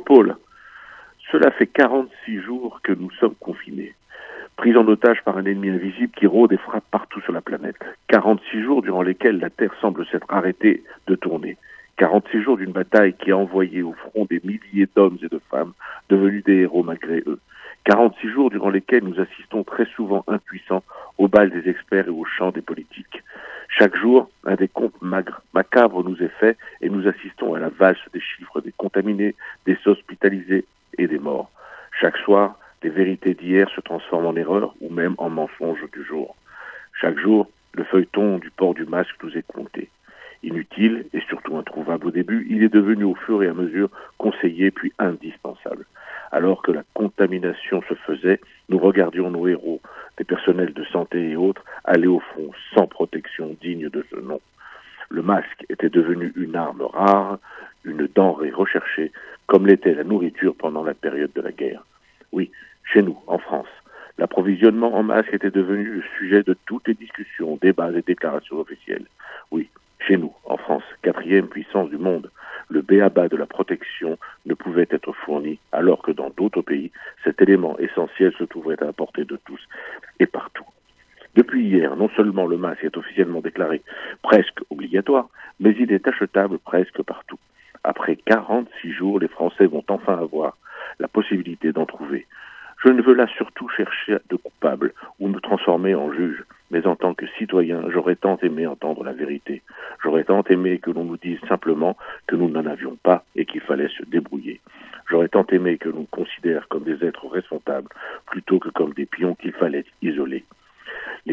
Paul. Cela fait 46 jours que nous sommes confinés, pris en otage par un ennemi invisible qui rôde et frappe partout sur la planète. 46 jours durant lesquels la Terre semble s'être arrêtée de tourner. 46 jours d'une bataille qui a envoyé au front des milliers d'hommes et de femmes devenus des héros malgré eux. 46 jours durant lesquels nous assistons très souvent impuissants au bal des experts et au chant des politiques. Chaque jour, un des comptes macabres nous est fait et nous assistons à la valse des chiffres des contaminés, des hospitalisés et des morts. Chaque soir, les vérités d'hier se transforment en erreurs ou même en mensonges du jour. Chaque jour, le feuilleton du port du masque nous est compté. Inutile et surtout introuvable au début, il est devenu au fur et à mesure conseillé puis indispensable. Alors que la contamination se faisait, nous regardions nos héros, des personnels de santé et autres, aller au front sans protection digne de ce nom. Le masque était devenu une arme rare, une denrée recherchée, comme l'était la nourriture pendant la période de la guerre. Oui, chez nous, en France, l'approvisionnement en masque était devenu le sujet de toutes les discussions, débats et déclarations officielles. Oui, chez nous, en France, quatrième puissance du monde, le béaba de la protection ne pouvait être fourni, alors que dans d'autres pays, cet élément essentiel se trouverait à la portée de tous et partout. Hier, non seulement le masque est officiellement déclaré presque obligatoire, mais il est achetable presque partout. Après 46 jours, les Français vont enfin avoir la possibilité d'en trouver. Je ne veux là surtout chercher de coupable ou me transformer en juge, mais en tant que citoyen, j'aurais tant aimé entendre la vérité. J'aurais tant aimé que l'on nous dise simplement que nous n'en avions pas et qu'il fallait se débrouiller. J'aurais tant aimé que l'on considère comme des êtres responsables plutôt que comme des pions qu'il fallait isoler.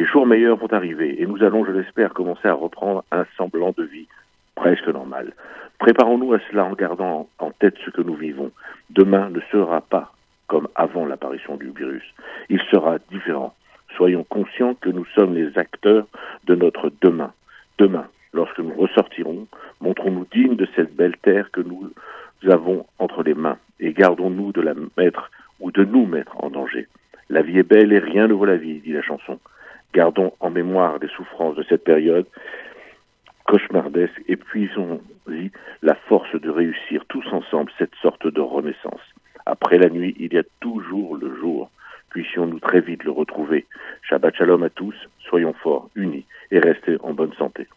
Les jours meilleurs vont arriver et nous allons, je l'espère, commencer à reprendre un semblant de vie presque normal. Préparons-nous à cela en gardant en tête ce que nous vivons. Demain ne sera pas comme avant l'apparition du virus. Il sera différent. Soyons conscients que nous sommes les acteurs de notre demain. Demain, lorsque nous ressortirons, montrons-nous dignes de cette belle terre que nous avons entre les mains et gardons-nous de la mettre ou de nous mettre en danger. La vie est belle et rien ne vaut la vie, dit la chanson. Gardons en mémoire les souffrances de cette période cauchemardesque et puisons-y la force de réussir tous ensemble cette sorte de renaissance. Après la nuit, il y a toujours le jour. Puissions-nous très vite le retrouver. Shabbat shalom à tous, soyons forts, unis et restez en bonne santé.